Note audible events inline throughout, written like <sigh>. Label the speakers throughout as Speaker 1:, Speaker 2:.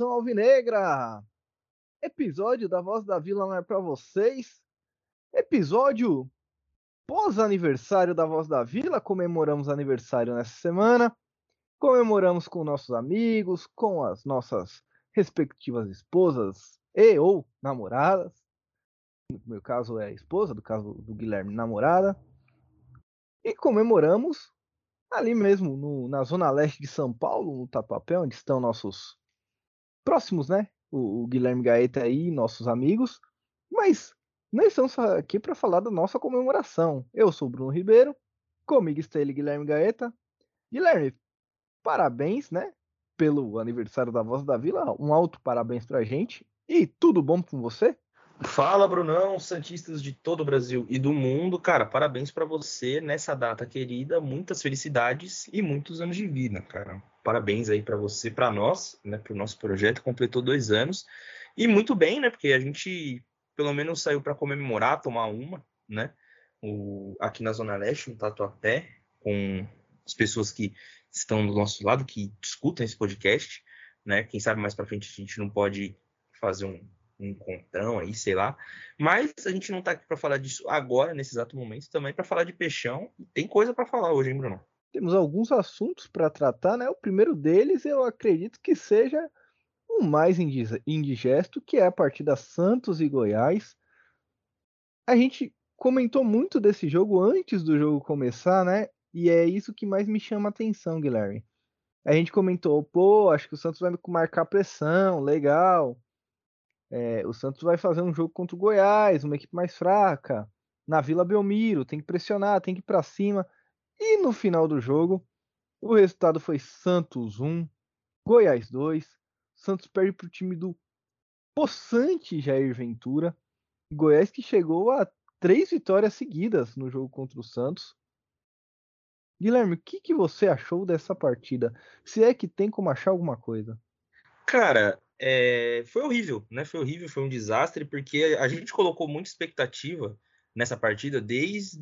Speaker 1: nação alvinegra! Episódio da Voz da Vila não é para vocês. Episódio pós-aniversário da Voz da Vila. Comemoramos aniversário nessa semana. Comemoramos com nossos amigos, com as nossas respectivas esposas e ou namoradas. No meu caso é a esposa, do caso do Guilherme, namorada. E comemoramos ali mesmo, no, na zona leste de São Paulo, no Tatuapé, onde estão nossos próximos, né? O, o Guilherme Gaeta aí, nossos amigos. Mas nós estamos aqui para falar da nossa comemoração. Eu sou o Bruno Ribeiro, comigo está ele, Guilherme Gaeta. Guilherme, parabéns, né? Pelo aniversário da Voz da Vila. Um alto parabéns pra gente. E tudo bom com você?
Speaker 2: Fala, Brunão, Santistas de todo o Brasil e do mundo. Cara, parabéns para você nessa data querida. Muitas felicidades e muitos anos de vida, cara. Parabéns aí para você, para nós, né? Para o nosso projeto. Completou dois anos. E muito bem, né? Porque a gente pelo menos saiu para comemorar, tomar uma, né? O, aqui na Zona Leste, no Tatuapé, com as pessoas que estão do nosso lado, que escutam esse podcast, né? Quem sabe mais para frente a gente não pode fazer um um aí, sei lá. Mas a gente não tá aqui para falar disso agora, nesse exato momento, também para falar de peixão. Tem coisa para falar hoje, hein, Bruno?
Speaker 1: Temos alguns assuntos para tratar, né? O primeiro deles eu acredito que seja o mais indigesto, que é a partida Santos e Goiás. A gente comentou muito desse jogo antes do jogo começar, né? E é isso que mais me chama a atenção, Guilherme. A gente comentou, pô, acho que o Santos vai marcar pressão, legal. É, o Santos vai fazer um jogo contra o Goiás, uma equipe mais fraca, na Vila Belmiro, tem que pressionar, tem que ir para cima. E no final do jogo, o resultado foi Santos 1, Goiás 2. Santos perde para o time do possante Jair Ventura. Goiás que chegou a três vitórias seguidas no jogo contra o Santos. Guilherme, o que, que você achou dessa partida? Se é que tem como achar alguma coisa?
Speaker 2: Cara, é, foi horrível, né? Foi horrível, foi um desastre, porque a gente colocou muita expectativa nessa partida desde,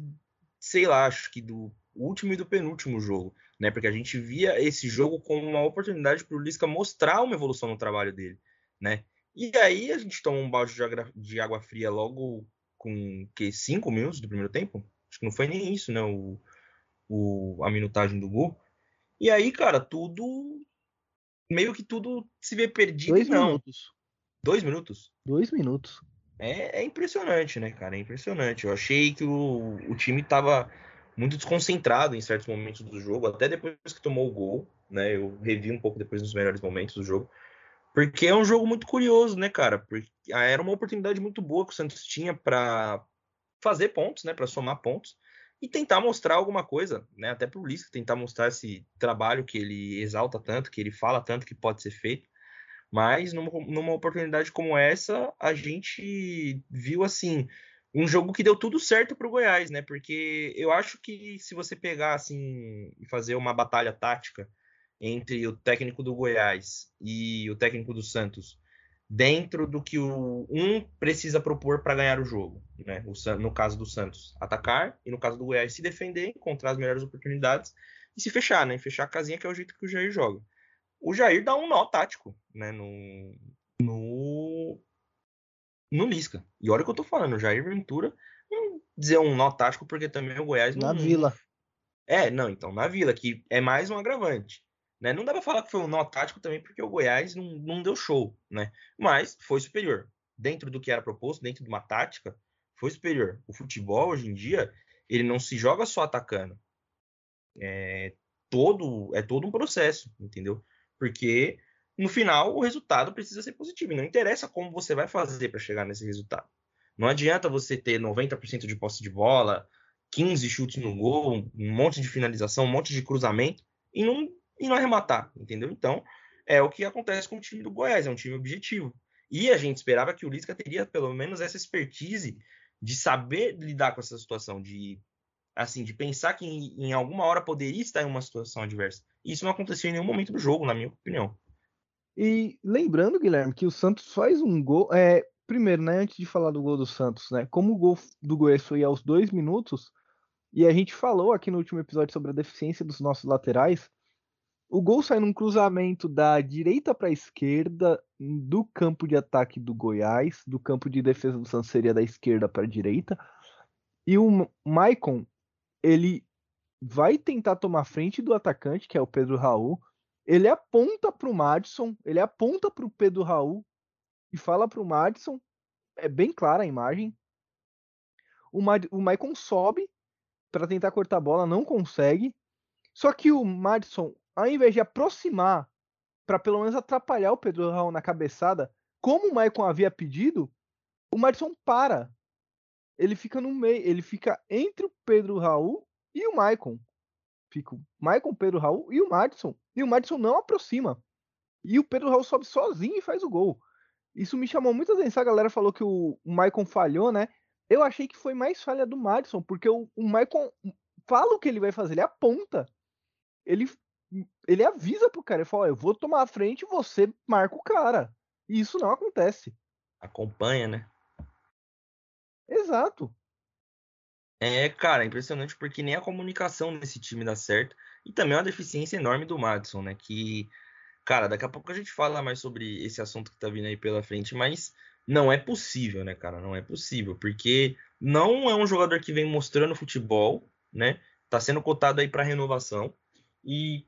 Speaker 2: sei lá, acho que do último e do penúltimo jogo, né? Porque a gente via esse jogo como uma oportunidade para o Lisca mostrar uma evolução no trabalho dele, né? E aí a gente toma um balde de água fria logo com que cinco minutos do primeiro tempo? Acho que não foi nem isso, né? O, o, a minutagem do gol. E aí, cara, tudo meio que tudo se vê perdido.
Speaker 1: Dois não. minutos.
Speaker 2: Dois minutos?
Speaker 1: Dois minutos.
Speaker 2: É, é, impressionante, né, cara? É impressionante. Eu achei que o, o time tava muito desconcentrado em certos momentos do jogo, até depois que tomou o gol, né? Eu revi um pouco depois nos melhores momentos do jogo. Porque é um jogo muito curioso, né, cara? Porque era uma oportunidade muito boa que o Santos tinha para fazer pontos, né, para somar pontos e tentar mostrar alguma coisa, né? Até para o Lisca tentar mostrar esse trabalho que ele exalta tanto, que ele fala tanto que pode ser feito. Mas numa, numa oportunidade como essa, a gente viu assim um jogo que deu tudo certo para o Goiás, né? Porque eu acho que se você pegar assim e fazer uma batalha tática entre o técnico do Goiás e o técnico do Santos, dentro do que o um precisa propor para ganhar o jogo, né? O, no caso do Santos, atacar e no caso do Goiás se defender, encontrar as melhores oportunidades e se fechar, né? Fechar a casinha que é o jeito que o Jair joga. O Jair dá um nó tático, né? No no no Lisca. E olha o que eu tô falando, o Jair Ventura, não dizer um nó tático porque também o Goiás
Speaker 1: na não... Vila.
Speaker 2: É, não, então na Vila que é mais um agravante. Né? Não dá para falar que foi um nó tático também, porque o Goiás não, não deu show, né? Mas foi superior. Dentro do que era proposto, dentro de uma tática, foi superior. O futebol, hoje em dia, ele não se joga só atacando. É todo, é todo um processo, entendeu? Porque no final o resultado precisa ser positivo. E não interessa como você vai fazer para chegar nesse resultado. Não adianta você ter 90% de posse de bola, 15 chutes no gol, um monte de finalização, um monte de cruzamento e não e não arrematar, entendeu? Então, é o que acontece com o time do Goiás, é um time objetivo. E a gente esperava que o Lisca teria pelo menos essa expertise de saber lidar com essa situação, de assim, de pensar que em, em alguma hora poderia estar em uma situação adversa. E isso não aconteceu em nenhum momento do jogo, na minha opinião.
Speaker 1: E lembrando, Guilherme, que o Santos faz um gol. É, primeiro, né, antes de falar do gol do Santos, né? Como o gol do Goiás foi aos dois minutos, e a gente falou aqui no último episódio sobre a deficiência dos nossos laterais, O gol sai num cruzamento da direita para a esquerda do campo de ataque do Goiás, do campo de defesa do Santos seria da esquerda para a direita. E o Maicon, ele vai tentar tomar frente do atacante, que é o Pedro Raul. Ele aponta para o Madison, ele aponta para o Pedro Raul e fala para o Madison. É bem clara a imagem. O, Ma o Maicon sobe para tentar cortar a bola, não consegue. Só que o Madison, ao invés de aproximar para pelo menos atrapalhar o Pedro Raul na cabeçada, como o Maicon havia pedido, o Madison para. Ele fica no meio, ele fica entre o Pedro Raul e o Maicon. Fica o Maicon, Pedro Raul e o Madison. E o Madison não aproxima. E o Pedro Raul sobe sozinho e faz o gol. Isso me chamou muita atenção. A galera falou que o, Maicon falhou, né? Eu achei que foi mais falha do Madison, porque o, o Maicon fala o que ele vai fazer, ele aponta. Ele, ele avisa pro cara, ele fala, eu vou tomar a frente e você marca o cara. E isso não acontece.
Speaker 2: Acompanha, né?
Speaker 1: Exato.
Speaker 2: É, cara, impressionante porque nem a comunicação nesse time dá certo. E também uma deficiência enorme do Madison, né? Que, cara, daqui a pouco a gente fala mais sobre esse assunto que tá vindo aí pela frente, mas não é possível, né, cara? Não é possível, porque não é um jogador que vem mostrando futebol, né? Tá sendo cotado aí para renovação e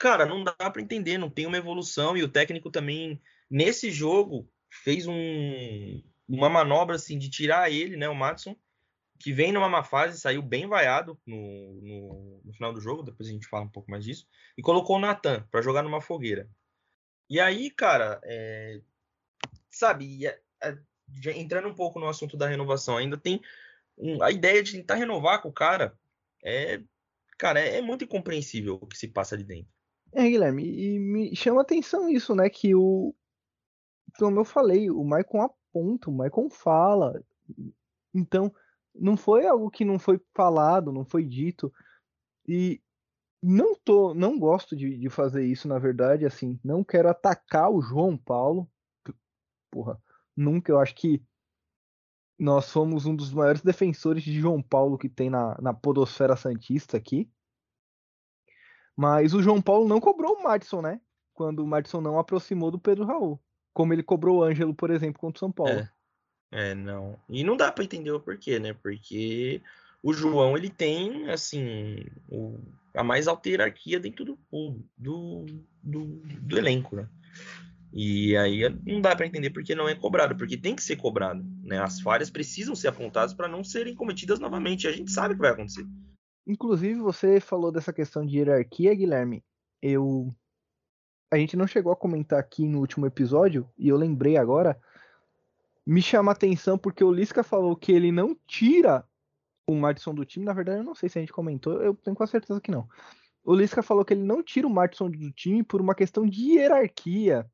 Speaker 2: cara, não dá para entender, não tem uma evolução e o técnico também nesse jogo fez um, uma manobra assim de tirar ele, né, o Matson, que vem numa má fase, saiu bem vaiado no, no, no final do jogo, depois a gente fala um pouco mais disso, e colocou o Natan para jogar numa fogueira. E aí, cara, é, sabe, é, é, entrando um pouco no assunto da renovação, ainda tem um, a ideia de tentar renovar com o cara é, cara, é, é, muito incompreensível o que se passa ali dentro.
Speaker 1: É, Guilherme, e me chama atenção isso, né, que o, como eu falei, o Maicon aponta, o Maicon fala, então não foi algo que não foi falado, não foi dito, e não tô, não gosto de, de fazer isso, na verdade, assim, não quero atacar o João Paulo, porra, nunca. Eu acho que nós somos um dos maiores defensores de João Paulo que tem na, na Podosfera Santista aqui. Mas o João Paulo não cobrou o Madison, né? Quando o Madison não aproximou do Pedro Raul. Como ele cobrou o Ângelo, por exemplo, contra o São Paulo.
Speaker 2: É, é não. E não dá para entender o porquê, né? Porque o João, ele tem, assim, o, a mais alta hierarquia dentro do, do, do, do elenco, né? E aí não dá para entender porque não é cobrado, porque tem que ser cobrado. Né? As falhas precisam ser apontadas para não serem cometidas novamente. A gente sabe o que vai acontecer.
Speaker 1: Inclusive, você falou dessa questão de hierarquia, Guilherme. Eu. A gente não chegou a comentar aqui no último episódio, e eu lembrei agora. Me chama a atenção porque o Lisca falou que ele não tira o Madison do time. Na verdade, eu não sei se a gente comentou, eu tenho quase certeza que não. O Lisca falou que ele não tira o Madison do time por uma questão de hierarquia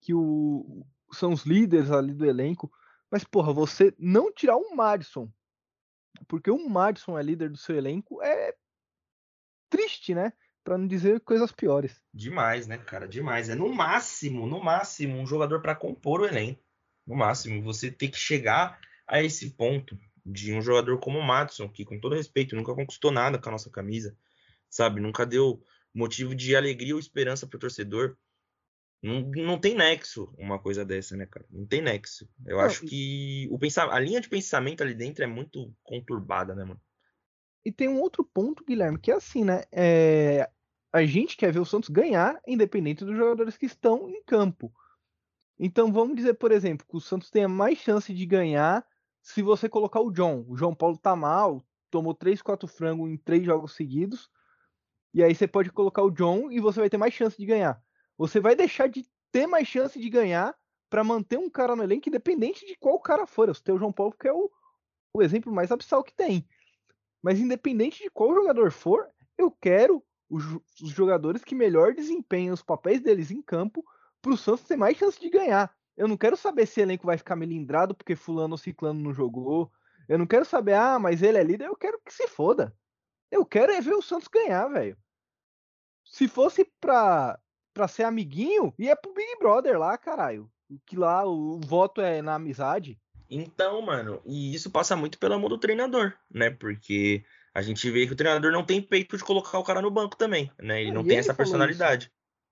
Speaker 1: que o, são os líderes ali do elenco. Mas, porra, você não tirar um Madison, porque o Madison é líder do seu elenco, é triste, né? Pra não dizer coisas piores.
Speaker 2: Demais, né, cara? Demais. É no máximo, no máximo, um jogador para compor o elenco. No máximo, você tem que chegar a esse ponto de um jogador como o Madison, que, com todo respeito, nunca conquistou nada com a nossa camisa, sabe? Nunca deu motivo de alegria ou esperança pro torcedor. Não, não tem nexo uma coisa dessa, né, cara? Não tem nexo. Eu não, acho que o pensar, a linha de pensamento ali dentro é muito conturbada, né, mano?
Speaker 1: E tem um outro ponto, Guilherme, que é assim, né? É... A gente quer ver o Santos ganhar, independente dos jogadores que estão em campo. Então vamos dizer, por exemplo, que o Santos tenha mais chance de ganhar se você colocar o John. O João Paulo tá mal, tomou 3, 4 frangos em três jogos seguidos. E aí você pode colocar o John e você vai ter mais chance de ganhar. Você vai deixar de ter mais chance de ganhar para manter um cara no elenco, independente de qual cara for. Eu o João Paulo, que é o, o exemplo mais abissal que tem. Mas independente de qual jogador for, eu quero os, os jogadores que melhor desempenham os papéis deles em campo para o Santos ter mais chance de ganhar. Eu não quero saber se o elenco vai ficar melindrado porque fulano ou ciclano não jogou. Eu não quero saber, ah, mas ele é líder. Eu quero que se foda. Eu quero é ver o Santos ganhar, velho. Se fosse pra pra ser amiguinho, e é pro Big Brother lá, caralho. Que lá o voto é na amizade.
Speaker 2: Então, mano, e isso passa muito pela mão do treinador, né? Porque a gente vê que o treinador não tem peito de colocar o cara no banco também, né? Ele não tem essa personalidade.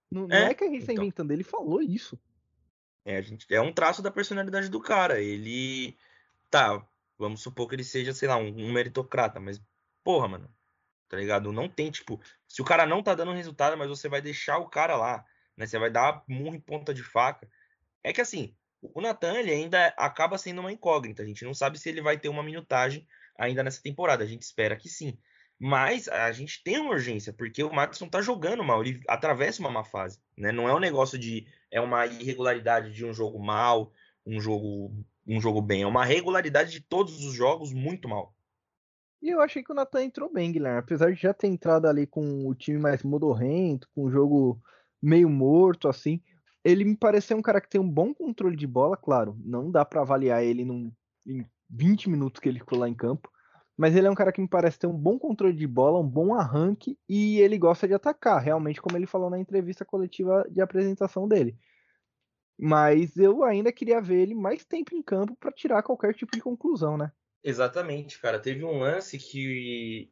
Speaker 1: Não, não é, é, que a gente está então. inventando, ele falou isso.
Speaker 2: É, a gente, é um traço da personalidade do cara. Ele. Tá, vamos supor que ele seja, sei lá, um, um meritocrata, mas, porra, mano, tá ligado? Não tem, tipo, se o cara não tá dando resultado, mas você vai deixar o cara lá, né? Você vai dar murro em ponta de faca. É que assim, o Natan ele ainda acaba sendo uma incógnita. A gente não sabe se ele vai ter uma minutagem ainda nessa temporada. A gente espera que sim. Mas a gente tem uma urgência, porque o Maxson tá jogando mal, ele atravessa uma má fase. Né? Não é um negócio de. É uma irregularidade de um jogo mal, um jogo, um jogo bem. É uma regularidade de todos os jogos muito mal.
Speaker 1: E eu achei que o Natan entrou bem, Guilherme. Apesar de já ter entrado ali com o time mais modorrento, com o jogo meio morto, assim. Ele me pareceu um cara que tem um bom controle de bola, claro. Não dá para avaliar ele num, em 20 minutos que ele ficou lá em campo. Mas ele é um cara que me parece ter um bom controle de bola, um bom arranque e ele gosta de atacar, realmente, como ele falou na entrevista coletiva de apresentação dele. Mas eu ainda queria ver ele mais tempo em campo para tirar qualquer tipo de conclusão, né?
Speaker 2: Exatamente, cara. Teve um lance que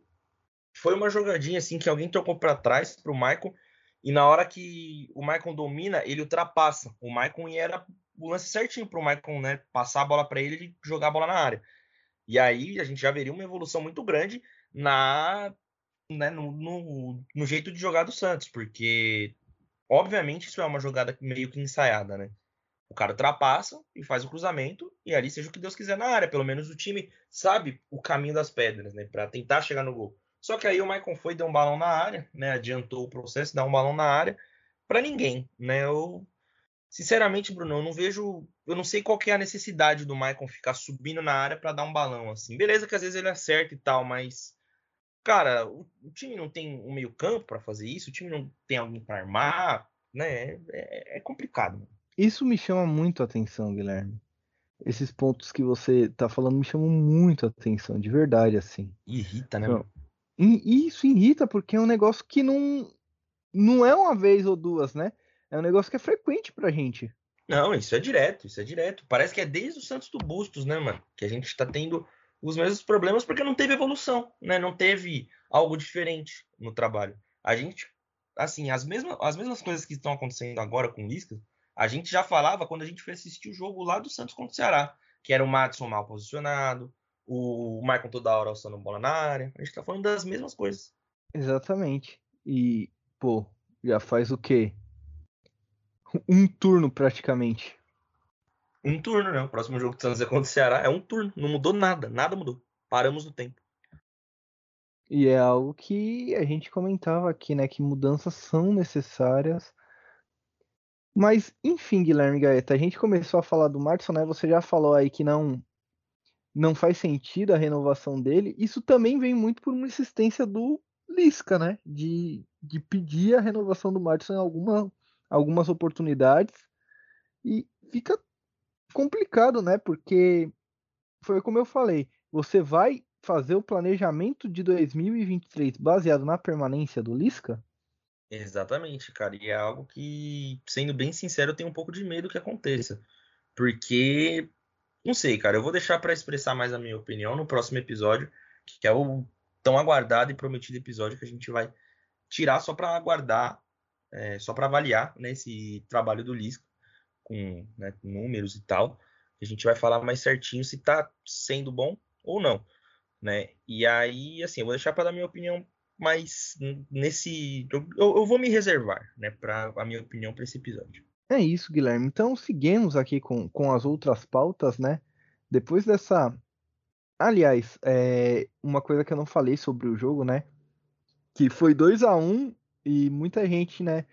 Speaker 2: foi uma jogadinha assim que alguém trocou para trás pro Michael e na hora que o Michael domina, ele ultrapassa. O Michael era o lance certinho pro Michael, né, passar a bola para ele e jogar a bola na área. E aí a gente já veria uma evolução muito grande na né, no, no, no jeito de jogar do Santos, porque obviamente isso é uma jogada meio que ensaiada, né? O cara ultrapassa e faz o cruzamento e ali seja o que Deus quiser na área. Pelo menos o time sabe o caminho das pedras, né? Para tentar chegar no gol. Só que aí o Maicon foi, deu um balão na área, né? Adiantou o processo, dá um balão na área para ninguém, né? Eu sinceramente, Bruno, eu não vejo, eu não sei qual é a necessidade do Maicon ficar subindo na área para dar um balão assim. Beleza que às vezes ele acerta e tal, mas cara, o, o time não tem um meio-campo para fazer isso, o time não tem alguém para armar, né? É, é complicado.
Speaker 1: Isso me chama muito a atenção, Guilherme. Esses pontos que você tá falando me chamam muito a atenção, de verdade, assim.
Speaker 2: Irrita, né?
Speaker 1: Então, isso irrita porque é um negócio que não, não é uma vez ou duas, né? É um negócio que é frequente pra gente.
Speaker 2: Não, isso é direto, isso é direto. Parece que é desde o Santos do Bustos, né, mano? Que a gente tá tendo os mesmos problemas porque não teve evolução, né? Não teve algo diferente no trabalho. A gente, assim, as mesmas, as mesmas coisas que estão acontecendo agora com o Lisca, a gente já falava quando a gente foi assistir o jogo lá do Santos contra o Ceará, que era o Madison mal posicionado, o Michael toda hora alçando bola na área. A gente tá falando das mesmas coisas.
Speaker 1: Exatamente. E, pô, já faz o quê? Um turno praticamente.
Speaker 2: Um turno, né? O próximo jogo do Santos é contra o Ceará. É um turno. Não mudou nada. Nada mudou. Paramos no tempo.
Speaker 1: E é algo que a gente comentava aqui, né? Que mudanças são necessárias mas, enfim, Guilherme Gaeta, a gente começou a falar do Martin, né? Você já falou aí que não não faz sentido a renovação dele. Isso também vem muito por uma insistência do Lisca, né? De, de pedir a renovação do Martin em alguma, algumas oportunidades. E fica complicado, né? Porque foi como eu falei, você vai fazer o planejamento de 2023 baseado na permanência do Lisca?
Speaker 2: Exatamente, cara. E é algo que, sendo bem sincero, eu tenho um pouco de medo que aconteça. Porque, não sei, cara, eu vou deixar para expressar mais a minha opinião no próximo episódio, que é o tão aguardado e prometido episódio que a gente vai tirar só para aguardar, é, só para avaliar né, esse trabalho do Lisco, com né, números e tal. A gente vai falar mais certinho se tá sendo bom ou não. Né? E aí, assim, eu vou deixar para dar minha opinião mas nesse eu, eu vou me reservar, né, para a minha opinião para esse episódio.
Speaker 1: É isso, Guilherme. Então seguimos aqui com, com as outras pautas, né? Depois dessa, aliás, é uma coisa que eu não falei sobre o jogo, né? Que foi 2 a 1 um, e muita gente, né,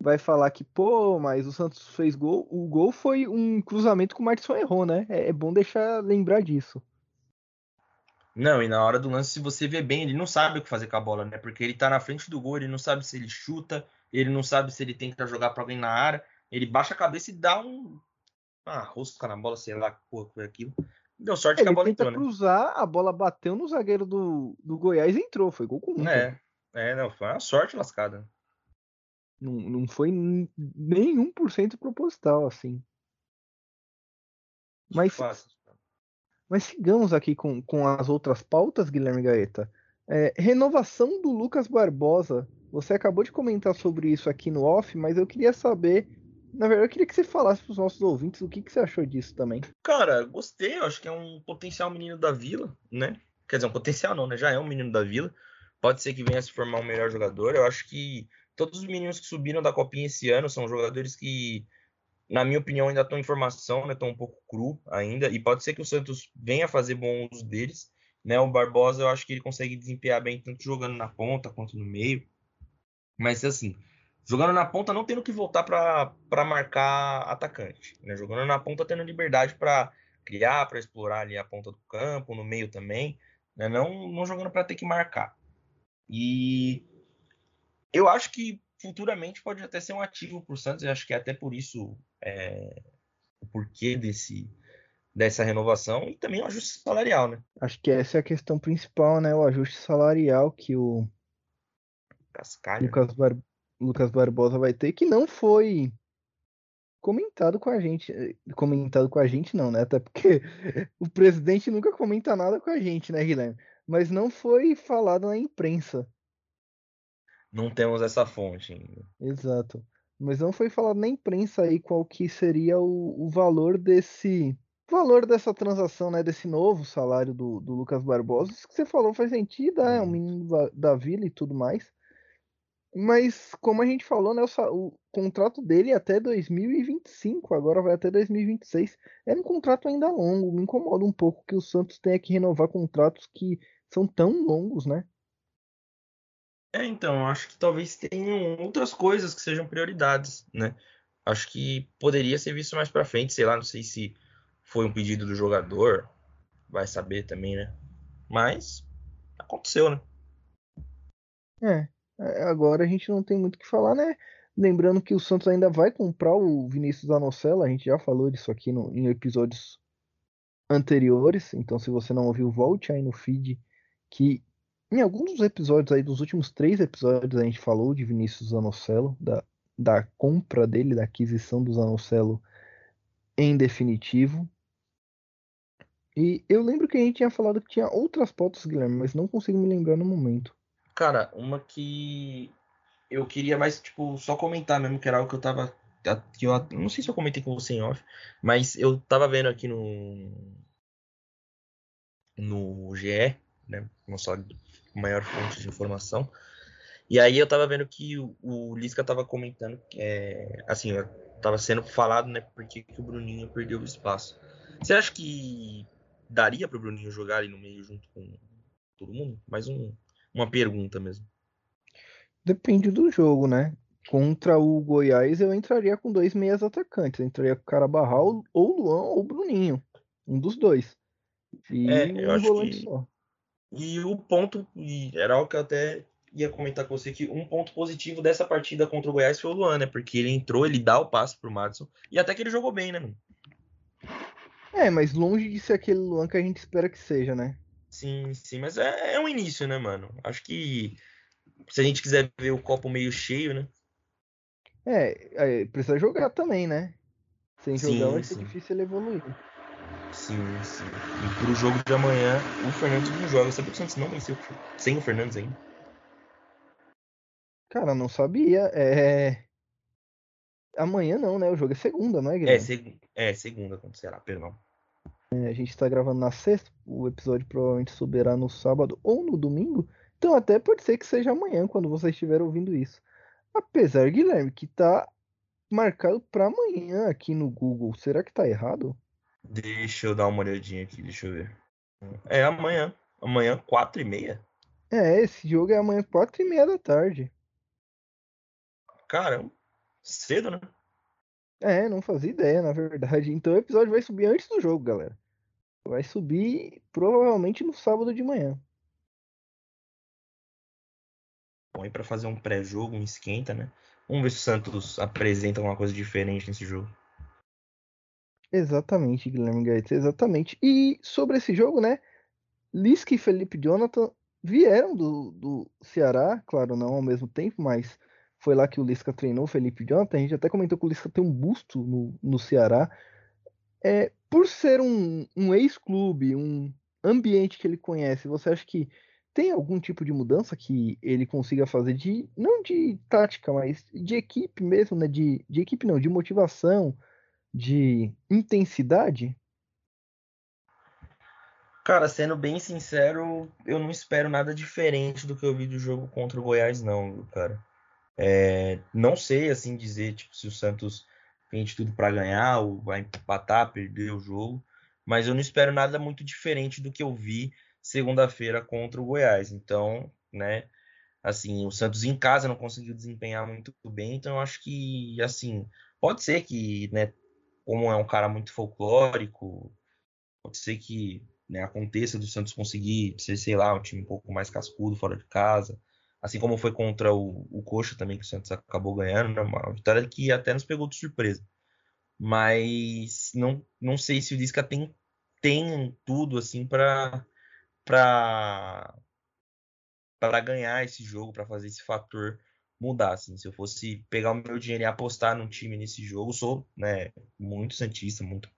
Speaker 1: vai falar que, pô, mas o Santos fez gol. O gol foi um cruzamento que o Martins errou, né? É, é bom deixar lembrar disso.
Speaker 2: Não, e na hora do lance, se você vê bem, ele não sabe o que fazer com a bola, né? Porque ele tá na frente do gol, ele não sabe se ele chuta, ele não sabe se ele tenta jogar para alguém na área, ele baixa a cabeça e dá um. Ah, rosca na bola, sei lá, porra, foi aquilo. Deu sorte
Speaker 1: é,
Speaker 2: que a bola
Speaker 1: entrou,
Speaker 2: né?
Speaker 1: cruzar, a bola bateu no zagueiro do, do Goiás e entrou, foi gol com
Speaker 2: É, é, não, foi uma sorte lascada.
Speaker 1: Não, não foi nem 1% proposital, assim. Mas, Fácil. Mas sigamos aqui com, com as outras pautas, Guilherme Gaeta. É, renovação do Lucas Barbosa. Você acabou de comentar sobre isso aqui no off, mas eu queria saber. Na verdade, eu queria que você falasse para os nossos ouvintes o que, que você achou disso também.
Speaker 2: Cara, gostei. Eu acho que é um potencial menino da vila, né? Quer dizer, um potencial não, né? Já é um menino da vila. Pode ser que venha a se formar um melhor jogador. Eu acho que todos os meninos que subiram da Copinha esse ano são jogadores que, na minha opinião, ainda estão em formação, né? Estão um pouco cru ainda. E pode ser que o Santos venha a fazer bom uso deles. Né? O Barbosa, eu acho que ele consegue desempenhar bem, tanto jogando na ponta quanto no meio. Mas, assim, jogando na ponta, não tendo que voltar para marcar atacante. Né? Jogando na ponta, tendo liberdade para criar, para explorar ali a ponta do campo, no meio também. Né? Não, não jogando para ter que marcar. E eu acho que futuramente pode até ser um ativo para o Santos. Eu acho que é até por isso é, o porquê desse, dessa renovação e também o ajuste salarial, né?
Speaker 1: Acho que essa é a questão principal, né? O ajuste salarial que o
Speaker 2: Cascalho.
Speaker 1: Lucas, Bar... Lucas Barbosa vai ter, que não foi comentado com a gente. Eh, comentado com a gente, não, né? Até porque <laughs> o presidente nunca comenta nada com a gente, né, Guilherme? Mas não foi falado na imprensa.
Speaker 2: Não temos essa fonte ainda.
Speaker 1: Exato. Mas não foi falado na imprensa aí qual que seria o, o valor desse valor dessa transação, né, desse novo salário do, do Lucas Barbosa. Isso que você falou faz sentido, é um menino da vila e tudo mais. Mas, como a gente falou, né, o, o, contrato dele é até 2025, agora vai até 2026. É um contrato ainda longo, me incomoda um pouco que o Santos tenha que renovar contratos que são tão longos, né?
Speaker 2: É, então, acho que talvez tenham outras coisas que sejam prioridades, né? Acho que poderia ser visto mais para frente, sei lá, não sei se foi um pedido do jogador, vai saber também, né? Mas aconteceu, né?
Speaker 1: É, é, agora a gente não tem muito o que falar, né? Lembrando que o Santos ainda vai comprar o Vinícius Anocella, a gente já falou disso aqui no, em episódios anteriores, então se você não ouviu, volte aí no feed, que em alguns episódios aí, dos últimos três episódios, a gente falou de Vinícius Anocelo, da, da compra dele, da aquisição do Zanocelo em definitivo. E eu lembro que a gente tinha falado que tinha outras pautas, Guilherme, mas não consigo me lembrar no momento.
Speaker 2: Cara, uma que eu queria mais, tipo, só comentar mesmo, que era algo que eu tava. Que eu, não sei se eu comentei com você em off, mas eu tava vendo aqui no. No GE, né? Nossa maior fonte de informação. E aí eu tava vendo que o, o Lisca tava comentando, é, assim, tava sendo falado, né, porque que o Bruninho perdeu o espaço. Você acha que daria para o Bruninho jogar ali no meio junto com todo mundo? Mais um, uma pergunta mesmo.
Speaker 1: Depende do jogo, né? Contra o Goiás eu entraria com dois meias atacantes. Eu entraria com o Carabarral ou o Luan ou o Bruninho. Um dos dois.
Speaker 2: E é, um volante que... só. E o ponto, e era algo que eu até ia comentar com você, que um ponto positivo dessa partida contra o Goiás foi o Luan, né? Porque ele entrou, ele dá o passe pro Madison. E até que ele jogou bem, né, mano?
Speaker 1: É, mas longe de ser aquele Luan que a gente espera que seja, né?
Speaker 2: Sim, sim, mas é, é um início, né, mano? Acho que se a gente quiser ver o copo meio cheio, né?
Speaker 1: É, é precisa jogar também, né? Sem jogar sim, vai ser sim. difícil ele evoluir.
Speaker 2: Sim, sim. E pro jogo de amanhã, o Fernandes não joga. Sabe que o Santos não venceu sem o Fernandes ainda?
Speaker 1: Cara, não sabia. É. Amanhã não, né? O jogo é segunda, não é,
Speaker 2: Guilherme? É, seg... é segunda, quando será, perdão.
Speaker 1: É, a gente está gravando na sexta, o episódio provavelmente subirá no sábado ou no domingo. Então até pode ser que seja amanhã, quando você estiver ouvindo isso. Apesar, Guilherme, que tá marcado para amanhã aqui no Google. Será que tá errado?
Speaker 2: Deixa eu dar uma olhadinha aqui, deixa eu ver. É amanhã. Amanhã, quatro e meia.
Speaker 1: É, esse jogo é amanhã, quatro e meia da tarde.
Speaker 2: Caramba, cedo, né?
Speaker 1: É, não fazia ideia, na verdade. Então o episódio vai subir antes do jogo, galera. Vai subir provavelmente no sábado de manhã.
Speaker 2: Põe para fazer um pré-jogo, um esquenta, né? Vamos ver se o Santos apresenta alguma coisa diferente nesse jogo.
Speaker 1: Exatamente, Guilherme Gaeta, exatamente. E sobre esse jogo, né? Lisca e Felipe Jonathan vieram do, do Ceará, claro, não ao mesmo tempo, mas foi lá que o Lisca treinou o Felipe Jonathan. A gente até comentou que o Lisca tem um busto no, no Ceará. É, por ser um, um ex-clube, um ambiente que ele conhece, você acha que tem algum tipo de mudança que ele consiga fazer de não de tática, mas de equipe mesmo, né? De, de equipe não, de motivação, de intensidade?
Speaker 2: Cara, sendo bem sincero, eu não espero nada diferente do que eu vi do jogo contra o Goiás, não, cara. É, não sei, assim, dizer tipo, se o Santos tem de tudo para ganhar ou vai empatar, perder o jogo, mas eu não espero nada muito diferente do que eu vi segunda-feira contra o Goiás. Então, né, assim, o Santos em casa não conseguiu desempenhar muito bem, então eu acho que, assim, pode ser que, né, como é um cara muito folclórico, pode ser que né, aconteça do Santos conseguir ser, sei lá, um time um pouco mais cascudo fora de casa. Assim como foi contra o, o Coxa também, que o Santos acabou ganhando, né, uma vitória que até nos pegou de surpresa. Mas não, não sei se o Lisca tem, tem tudo assim para para ganhar esse jogo, para fazer esse fator mudar. Assim. Se eu fosse pegar o meu dinheiro e apostar num time nesse jogo, sou né, muito santista, muito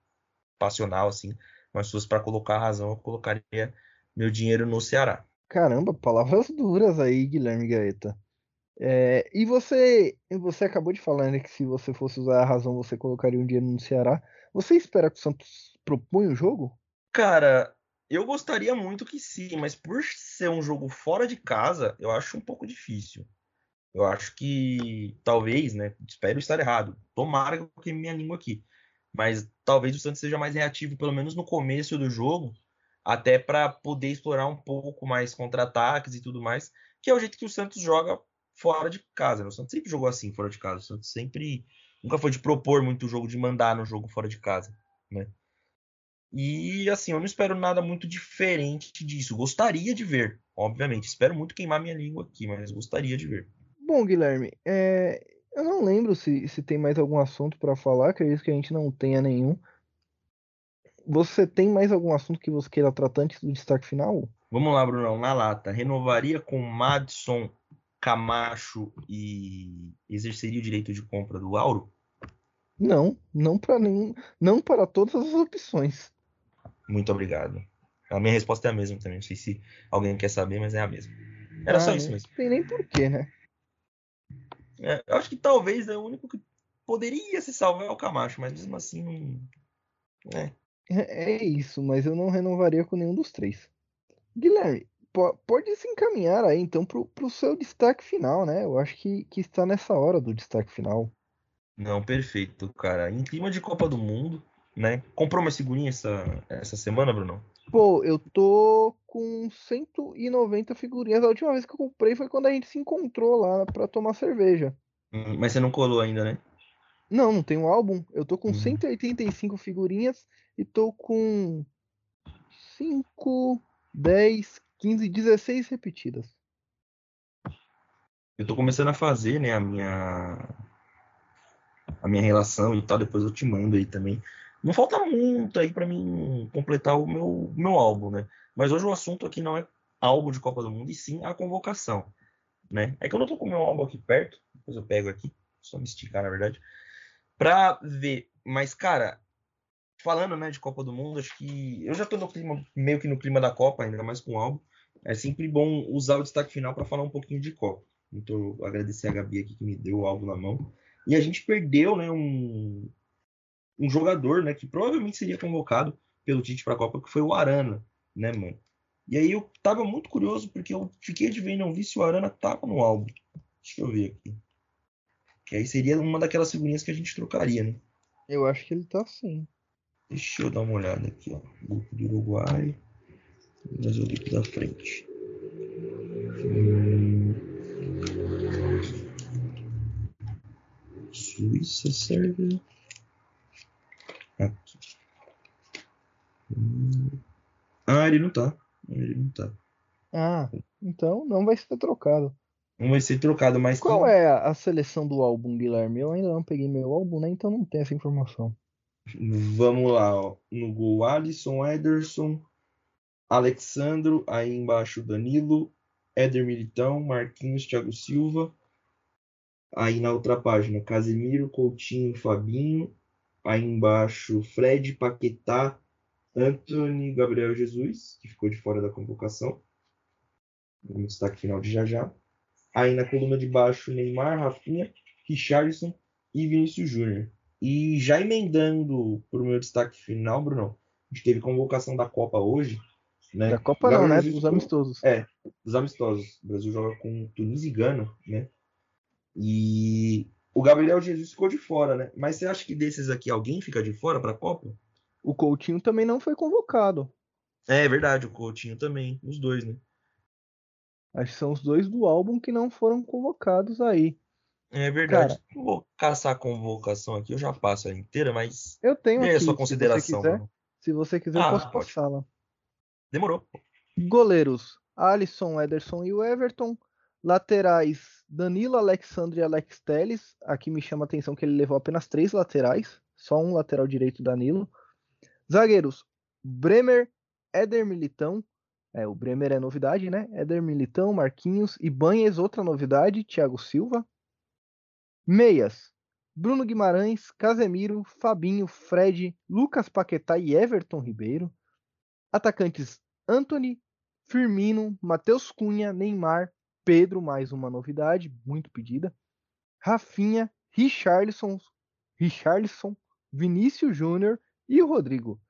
Speaker 2: passional, assim mas se fosse para colocar a razão, eu colocaria meu dinheiro no Ceará.
Speaker 1: Caramba, palavras duras aí, Guilherme Gaeta. É, e você, você acabou de falar né, que se você fosse usar a razão, você colocaria um dinheiro no Ceará. Você espera que o Santos proponha o jogo?
Speaker 2: Cara, eu gostaria muito que sim, mas por ser um jogo fora de casa, eu acho um pouco difícil. Eu acho que talvez, né? Espero estar errado. Tomara que me animo aqui mas talvez o Santos seja mais reativo, pelo menos no começo do jogo, até para poder explorar um pouco mais contra-ataques e tudo mais, que é o jeito que o Santos joga fora de casa. Né? O Santos sempre jogou assim fora de casa. O Santos sempre nunca foi de propor muito o jogo, de mandar no jogo fora de casa, né? E assim, eu não espero nada muito diferente disso. Gostaria de ver, obviamente. Espero muito queimar minha língua aqui, mas gostaria de ver.
Speaker 1: Bom, Guilherme, é, eu não lembro se, se tem mais algum assunto para falar, acredito que a gente não tenha nenhum. Você tem mais algum assunto que você queira tratar antes do destaque final?
Speaker 2: Vamos lá, Brunão, na lata. Renovaria com Madison, Camacho e exerceria o direito de compra do Auro?
Speaker 1: Não, não para nenhum, não para todas as opções.
Speaker 2: Muito obrigado. A minha resposta é a mesma também. Não sei se alguém quer saber, mas é a mesma. Era ah, só isso mesmo.
Speaker 1: Não tem nem porquê, né?
Speaker 2: É, eu acho que talvez é o único que poderia se salvar é o Camacho, mas mesmo assim não.
Speaker 1: É. é. É isso, mas eu não renovaria com nenhum dos três. Guilherme, pode se encaminhar aí então pro, pro seu destaque final, né? Eu acho que, que está nessa hora do destaque final.
Speaker 2: Não, perfeito, cara. Em clima de Copa do Mundo, né? Comprou uma figurinha essa, essa semana, Bruno?
Speaker 1: Pô, eu tô com 190 figurinhas. A última vez que eu comprei foi quando a gente se encontrou lá para tomar cerveja.
Speaker 2: Hum, mas você não colou ainda, né?
Speaker 1: Não, não tem um álbum. Eu tô com hum. 185 figurinhas e tô com 5, 10, 15, 16 repetidas.
Speaker 2: Eu tô começando a fazer, né, a minha a minha relação e tal, depois eu te mando aí também. Não falta muito aí para mim completar o meu, meu álbum, né? Mas hoje o assunto aqui não é álbum de Copa do Mundo, e sim a convocação, né? É que eu não tô com o meu álbum aqui perto, depois eu pego aqui, só me esticar, na verdade, pra ver. Mas, cara, falando, né, de Copa do Mundo, acho que eu já tô no clima, meio que no clima da Copa, ainda mais com o álbum. É sempre bom usar o destaque final para falar um pouquinho de Copa. Então, agradecer a Gabi aqui que me deu o álbum na mão. E a gente perdeu, né, um, um jogador, né, que provavelmente seria convocado pelo Tite para a Copa, que foi o Arana, né, mano? E aí eu tava muito curioso porque eu fiquei de ver e não vi se o Arana tava no álbum. Deixa eu ver aqui. Que aí seria uma daquelas figurinhas que a gente trocaria, né?
Speaker 1: Eu acho que ele tá sim.
Speaker 2: Deixa eu dar uma olhada aqui, ó. Grupo do Uruguai. Mas o grupo da frente. Hum... Suíça, Sérvia. Aqui. Hum. Ah, ele não tá. Ele não tá.
Speaker 1: Ah, então não vai ser trocado.
Speaker 2: Não vai ser trocado, mas.
Speaker 1: Qual é a seleção do álbum, Guilherme? Eu ainda não peguei meu álbum, né? Então não tem essa informação.
Speaker 2: Vamos lá, ó. No gol, Alisson, Ederson, Alexandro, aí embaixo Danilo, Éder Militão, Marquinhos, Thiago Silva. Aí na outra página, Casemiro, Coutinho, Fabinho, Aí embaixo, Fred, Paquetá, Anthony, Gabriel Jesus, que ficou de fora da convocação. no destaque final de já já. Aí na coluna de baixo, Neymar, Rafinha, Richardson e Vinícius Júnior. E já emendando para o meu destaque final, Bruno, a gente teve convocação da Copa hoje. Né?
Speaker 1: Da Copa não, né? Dos amistosos.
Speaker 2: É, dos amistosos. O Brasil joga com Tunísia e Gana, né? E o Gabriel Jesus ficou de fora, né? Mas você acha que desses aqui alguém fica de fora para a Copa?
Speaker 1: O Coutinho também não foi convocado.
Speaker 2: É verdade, o Coutinho também, os dois, né?
Speaker 1: Acho que são os dois do álbum que não foram convocados aí.
Speaker 2: É verdade. Cara, não vou caçar a convocação aqui, eu já passo ela inteira, mas.
Speaker 1: Eu tenho
Speaker 2: aqui. a sua consideração.
Speaker 1: Se você quiser, se você quiser ah, posso passá-la.
Speaker 2: Demorou.
Speaker 1: Goleiros: Alisson, Ederson e o Everton. Laterais: Danilo, Alexandre e Alex Teles. Aqui me chama a atenção que ele levou apenas três laterais, só um lateral direito, Danilo. Zagueiros: Bremer, Éder Militão. É, o Bremer é novidade, né? Éder Militão, Marquinhos e Banhes, outra novidade, Thiago Silva. Meias: Bruno Guimarães, Casemiro, Fabinho, Fred, Lucas Paquetá e Everton Ribeiro. Atacantes: Anthony, Firmino, Matheus Cunha, Neymar, Pedro, mais uma novidade, muito pedida. Rafinha, Richarlison, Richarlison Vinícius Júnior e o Rodrigo.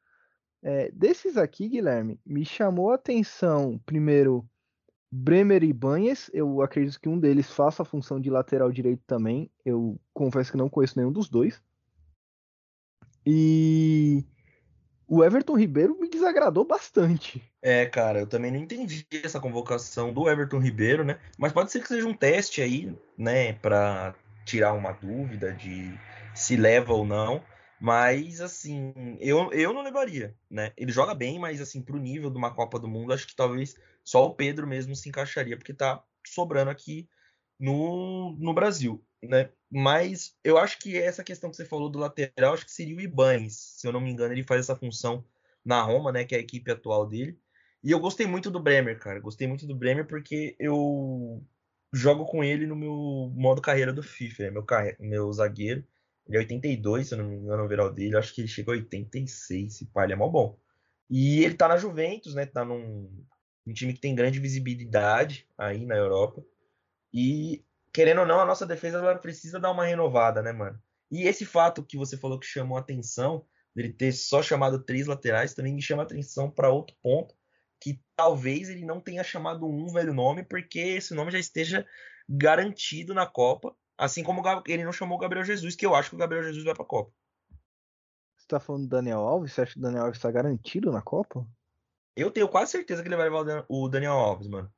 Speaker 1: É, desses aqui, Guilherme, me chamou a atenção primeiro Bremer e Banhes, eu acredito que um deles faça a função de lateral direito também. Eu confesso que não conheço nenhum dos dois. E o Everton Ribeiro me desagradou bastante.
Speaker 2: É, cara, eu também não entendi essa convocação do Everton Ribeiro, né? Mas pode ser que seja um teste aí, né, para tirar uma dúvida de se leva ou não. Mas, assim, eu, eu não levaria, né? Ele joga bem, mas, assim, pro nível de uma Copa do Mundo, acho que talvez só o Pedro mesmo se encaixaria, porque tá sobrando aqui no, no Brasil, né? Mas eu acho que essa questão que você falou do lateral, acho que seria o Ibanes, se eu não me engano, ele faz essa função na Roma, né? Que é a equipe atual dele. E eu gostei muito do Bremer, cara. Gostei muito do Bremer porque eu jogo com ele no meu modo carreira do FIFA, né? meu, carre... meu zagueiro. Ele é 82, se eu não me engano, o overall dele. Acho que ele chegou a 86, esse pai, ele é mó bom. E ele tá na Juventus, né? Tá num, um time que tem grande visibilidade aí na Europa. E, querendo ou não, a nossa defesa ela precisa dar uma renovada, né, mano? E esse fato que você falou que chamou atenção, dele ter só chamado três laterais, também me chama atenção para outro ponto, que talvez ele não tenha chamado um velho nome, porque esse nome já esteja garantido na Copa, assim como ele não chamou o Gabriel Jesus, que eu acho que o Gabriel Jesus vai para a Copa.
Speaker 1: Você tá falando do Daniel Alves? Você acha que o Daniel Alves está garantido na Copa?
Speaker 2: Eu tenho quase certeza que ele vai levar o Daniel Alves, mano.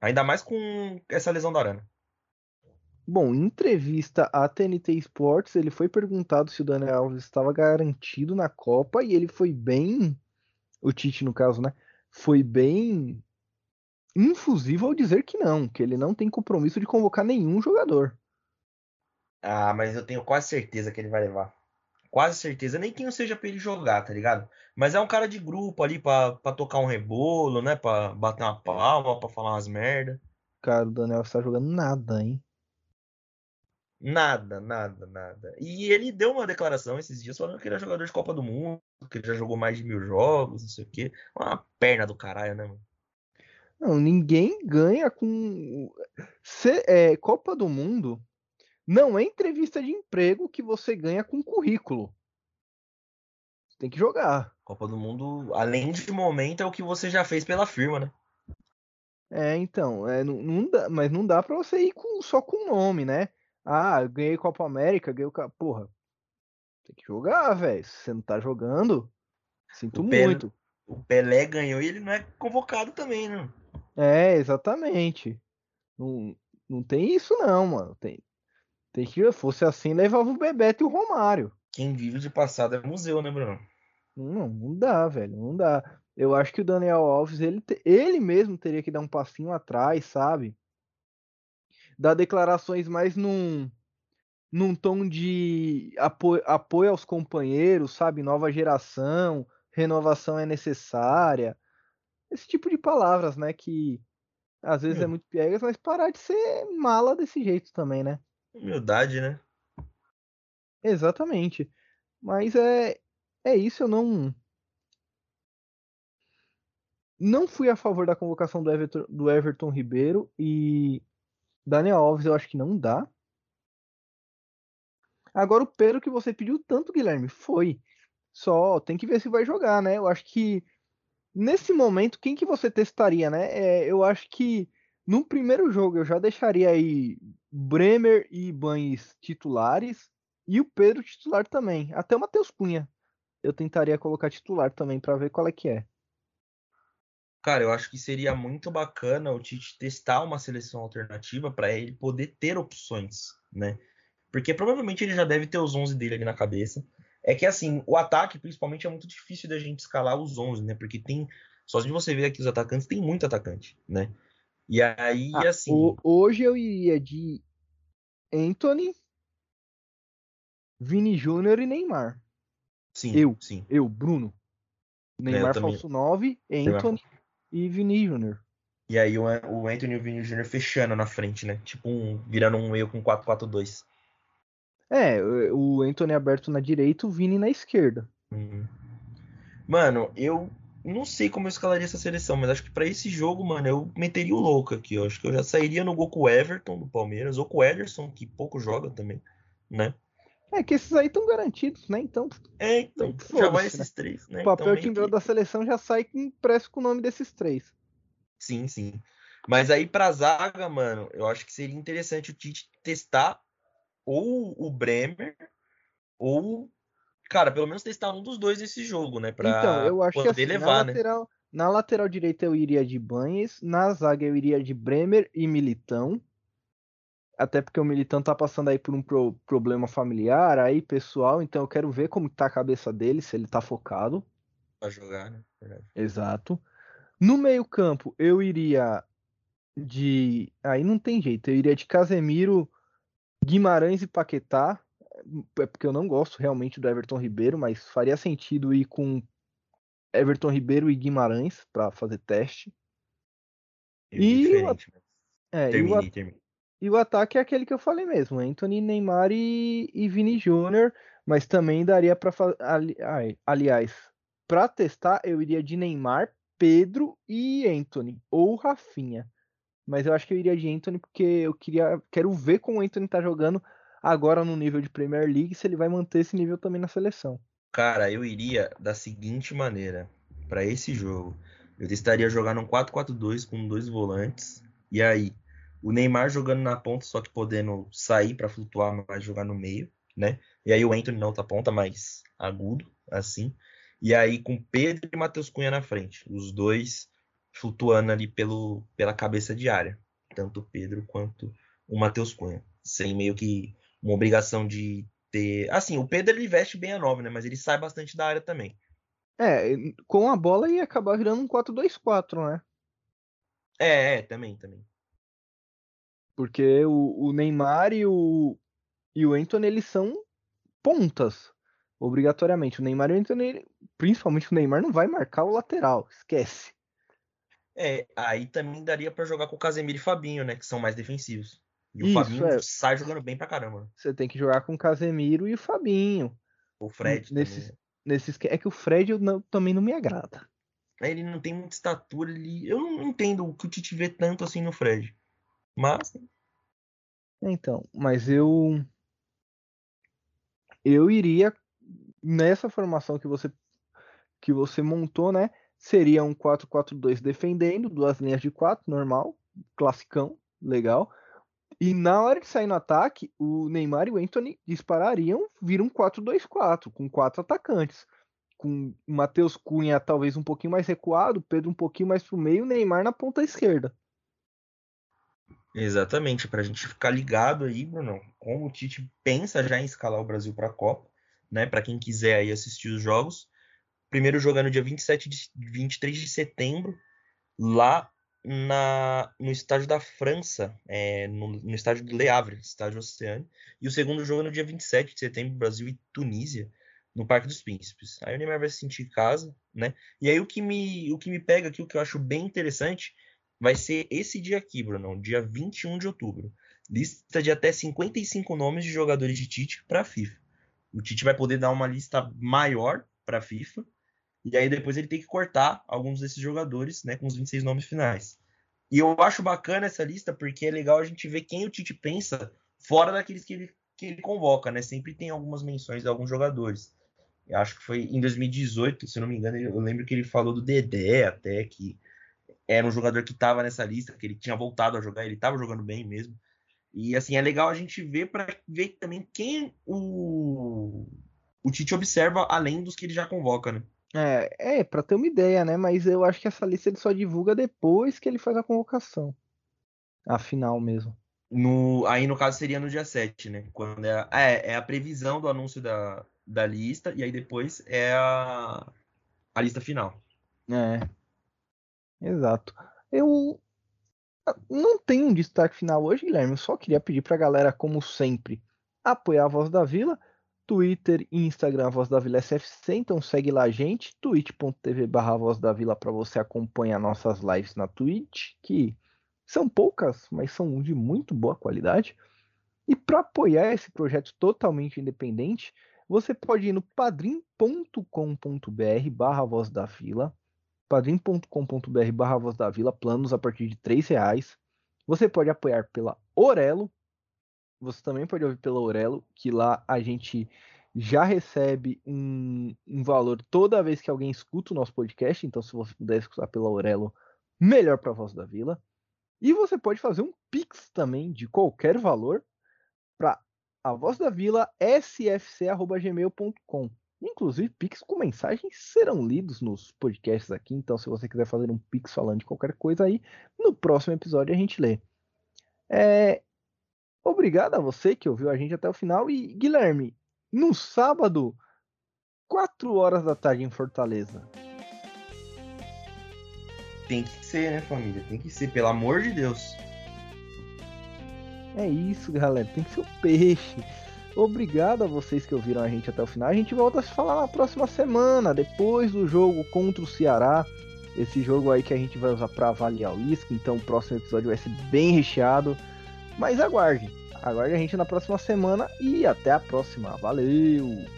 Speaker 2: Ainda mais com essa lesão da Arana.
Speaker 1: Bom, em entrevista à TNT Sports, ele foi perguntado se o Daniel Alves estava garantido na Copa e ele foi bem. O Tite, no caso, né? Foi bem infusivo ao dizer que não, que ele não tem compromisso de convocar nenhum jogador.
Speaker 2: Ah, mas eu tenho quase certeza que ele vai levar. Quase certeza. Nem que não seja pra ele jogar, tá ligado? Mas é um cara de grupo ali pra, pra tocar um rebolo, né? Pra bater uma palma, pra falar umas merda.
Speaker 1: Cara, o Daniel está jogando nada, hein?
Speaker 2: Nada, nada, nada. E ele deu uma declaração esses dias falando que ele é jogador de Copa do Mundo, que ele já jogou mais de mil jogos, não sei o quê. Uma perna do caralho, né, mano?
Speaker 1: Não, ninguém ganha com. Se, é, Copa do Mundo não é entrevista de emprego que você ganha com currículo. Você tem que jogar.
Speaker 2: Copa do Mundo, além de momento, é o que você já fez pela firma, né?
Speaker 1: É, então, é, não, não dá, mas não dá para você ir com, só com nome, né? Ah, eu ganhei Copa América, ganhei o. Porra, tem que jogar, velho. Se você não tá jogando, sinto o muito. Pelé,
Speaker 2: o Pelé ganhou e ele não é convocado também, né?
Speaker 1: É, exatamente. Não, não tem isso, não, mano. Tem, que, fosse assim, levava o Bebeto e o Romário.
Speaker 2: Quem vive de passado é museu, né, Bruno?
Speaker 1: Não, não dá, velho, não dá. Eu acho que o Daniel Alves, ele, ele mesmo teria que dar um passinho atrás, sabe? Dar declarações mais num, num tom de apoio, apoio aos companheiros, sabe? Nova geração, renovação é necessária. Esse tipo de palavras, né? Que às vezes é é muito piegas, mas parar de ser mala desse jeito também, né?
Speaker 2: Humildade, né?
Speaker 1: Exatamente. Mas é, é isso, eu não. não fui a favor da convocação do Everton, do Everton Ribeiro e Daniel Alves eu acho que não dá. Agora o Pedro que você pediu tanto, Guilherme, foi. Só tem que ver se vai jogar, né? Eu acho que nesse momento, quem que você testaria, né? É, eu acho que no primeiro jogo eu já deixaria aí Bremer e Banes titulares e o Pedro titular também. Até o Matheus Cunha eu tentaria colocar titular também para ver qual é que é.
Speaker 2: Cara, eu acho que seria muito bacana o Tite testar uma seleção alternativa para ele poder ter opções, né? Porque provavelmente ele já deve ter os 11 dele ali na cabeça. É que assim, o ataque principalmente é muito difícil da gente escalar os 11, né? Porque tem só de você ver aqui os atacantes, tem muito atacante, né? E aí, ah, assim.
Speaker 1: Hoje eu iria de Anthony, Vini Júnior e Neymar.
Speaker 2: Sim,
Speaker 1: eu,
Speaker 2: sim.
Speaker 1: Eu, Bruno. Neymar é, falso 9, Anthony e Vini Júnior.
Speaker 2: E aí o, o Anthony e o Vini Júnior fechando na frente, né? Tipo um, virando um meio com 4-4-2.
Speaker 1: É, o Anthony aberto na direita, o Vini na esquerda.
Speaker 2: Uhum. Mano, eu não sei como eu escalaria essa seleção, mas acho que para esse jogo, mano, eu meteria o louco aqui. Eu acho que eu já sairia no gol com o Everton do Palmeiras, ou com o Ederson, que pouco joga também, né?
Speaker 1: É que esses aí estão garantidos, né? Então.
Speaker 2: É, então. Já vai esses né? três, né?
Speaker 1: O papel então, timbrado que... da seleção já sai impresso com o nome desses três.
Speaker 2: Sim, sim. Mas aí pra zaga, mano, eu acho que seria interessante o Tite testar ou o Bremer ou cara, pelo menos testar um dos dois nesse jogo, né? Pra
Speaker 1: então, eu acho que assim, levar, na, né? lateral, na lateral direita eu iria de Banhes, na zaga eu iria de Bremer e Militão. Até porque o Militão tá passando aí por um pro, problema familiar aí, pessoal, então eu quero ver como tá a cabeça dele, se ele tá focado.
Speaker 2: Pra jogar, né? Verdade.
Speaker 1: Exato. No meio-campo, eu iria de. Aí não tem jeito, eu iria de Casemiro, Guimarães e Paquetá é porque eu não gosto realmente do Everton Ribeiro, mas faria sentido ir com Everton Ribeiro e Guimarães para fazer teste.
Speaker 2: É e, o, é, termine,
Speaker 1: e, o, e o ataque é aquele que eu falei mesmo, Anthony, Neymar e, e Vini Júnior, mas também daria para fazer. Ali, aliás, para testar, eu iria de Neymar, Pedro e Anthony, ou Rafinha. Mas eu acho que eu iria de Anthony porque eu queria, quero ver como o Anthony tá jogando agora no nível de Premier League, se ele vai manter esse nível também na seleção.
Speaker 2: Cara, eu iria da seguinte maneira para esse jogo. Eu testaria jogar num 4-4-2 com dois volantes. E aí, o Neymar jogando na ponta, só que podendo sair para flutuar, mas jogar no meio, né? E aí o Anthony na outra ponta, mais agudo, assim. E aí com Pedro e Matheus Cunha na frente. Os dois flutuando ali pelo, pela cabeça de área. Tanto o Pedro quanto o Matheus Cunha. Sem meio que uma obrigação de ter. Assim, o Pedro ele veste bem a 9, né? Mas ele sai bastante da área também.
Speaker 1: É, com a bola ia acabar virando um 4-2-4, né?
Speaker 2: É, é, também, também.
Speaker 1: Porque o, o, Neymar e o, e o Anthony, eles são pontas, obrigatoriamente. O Neymar e o Anthony, principalmente o Neymar, não vai marcar o lateral, esquece.
Speaker 2: É, aí também daria para jogar com o Casemiro e Fabinho, né? Que são mais defensivos. E o Isso, Fabinho é. sai jogando bem pra caramba.
Speaker 1: Você tem que jogar com o Casemiro e o Fabinho.
Speaker 2: O Fred
Speaker 1: nesse, nesse É que o Fred eu não, também não me agrada.
Speaker 2: Ele não tem muita estatura, ele... eu não entendo o que o Tite vê tanto assim no Fred. Mas.
Speaker 1: Então, mas eu. Eu iria nessa formação que você que você montou, né? Seria um 4-4-2 defendendo, duas linhas de quatro, normal, classicão, legal. E na hora de sair no ataque, o Neymar e o Anthony disparariam, viram 4-2-4, com quatro atacantes. Com o Matheus Cunha talvez um pouquinho mais recuado, Pedro um pouquinho mais pro meio, Neymar na ponta esquerda.
Speaker 2: Exatamente, para a gente ficar ligado aí, Bruno, como o Tite pensa já em escalar o Brasil para a Copa, né? Para quem quiser aí assistir os jogos. Primeiro jogo é no dia 27 de 23 de setembro, lá na, no estádio da França, é, no, no, estádio do Le Havre, estádio Oceano. E o segundo jogo é no dia 27 de setembro, Brasil e Tunísia, no Parque dos Príncipes. Aí o Neymar vai se sentir em casa, né? E aí o que me, o que me pega aqui, o que eu acho bem interessante, vai ser esse dia aqui, Bruno, dia 21 de outubro. Lista de até 55 nomes de jogadores de Tite para a FIFA. O Tite vai poder dar uma lista maior para a FIFA E aí depois ele tem que cortar alguns desses jogadores, né, com os 26 nomes finais. E eu acho bacana essa lista porque é legal a gente ver quem o Tite pensa fora daqueles que ele, que ele convoca, né? Sempre tem algumas menções de alguns jogadores. Eu acho que foi em 2018, se não me engano, eu lembro que ele falou do Dedé até, que era um jogador que estava nessa lista, que ele tinha voltado a jogar, ele estava jogando bem mesmo. E assim, é legal a gente ver para ver também quem o, o Tite observa além dos que ele já convoca, né?
Speaker 1: É, é para ter uma ideia, né? Mas eu acho que essa lista ele só divulga depois que ele faz a convocação. A final mesmo.
Speaker 2: No, aí no caso seria no dia 7, né? Quando é, é, é a previsão do anúncio da, da lista, e aí depois é a, a lista final.
Speaker 1: É. Exato. Eu não tenho um destaque final hoje, Guilherme. Eu só queria pedir pra galera, como sempre, apoiar a Voz da Vila. Twitter e Instagram Voz da Vila SFC, então segue lá a gente, twitch.tv barra Voz da Vila para você acompanhar nossas lives na Twitch, que são poucas, mas são de muito boa qualidade. E para apoiar esse projeto totalmente independente, você pode ir no padrim.com.br barra Voz da Vila, padrim.com.br barra Voz da Vila, planos a partir de R$ reais. Você pode apoiar pela Orelo, você também pode ouvir pela Orelo, que lá a gente já recebe um, um, valor toda vez que alguém escuta o nosso podcast. Então, se você puder escutar pela Orelo, melhor para a voz da vila. E você pode fazer um Pix também de qualquer valor para a voz da vila sfc.gmail.com. Inclusive, Pix com mensagens serão lidos nos podcasts aqui. Então, se você quiser fazer um Pix falando de qualquer coisa aí, no próximo episódio a gente lê. É, Obrigado a você que ouviu a gente até o final. E, Guilherme, no sábado, 4 horas da tarde em Fortaleza.
Speaker 2: Tem que ser, né, família? Tem que ser, pelo amor de Deus.
Speaker 1: É isso, galera. Tem que ser o peixe. Obrigado a vocês que ouviram a gente até o final. A gente volta a se falar na próxima semana, depois do jogo contra o Ceará. Esse jogo aí que a gente vai usar para avaliar o isco. Então o próximo episódio vai ser bem recheado. Mas aguarde. Aguarde a gente na próxima semana e até a próxima. Valeu!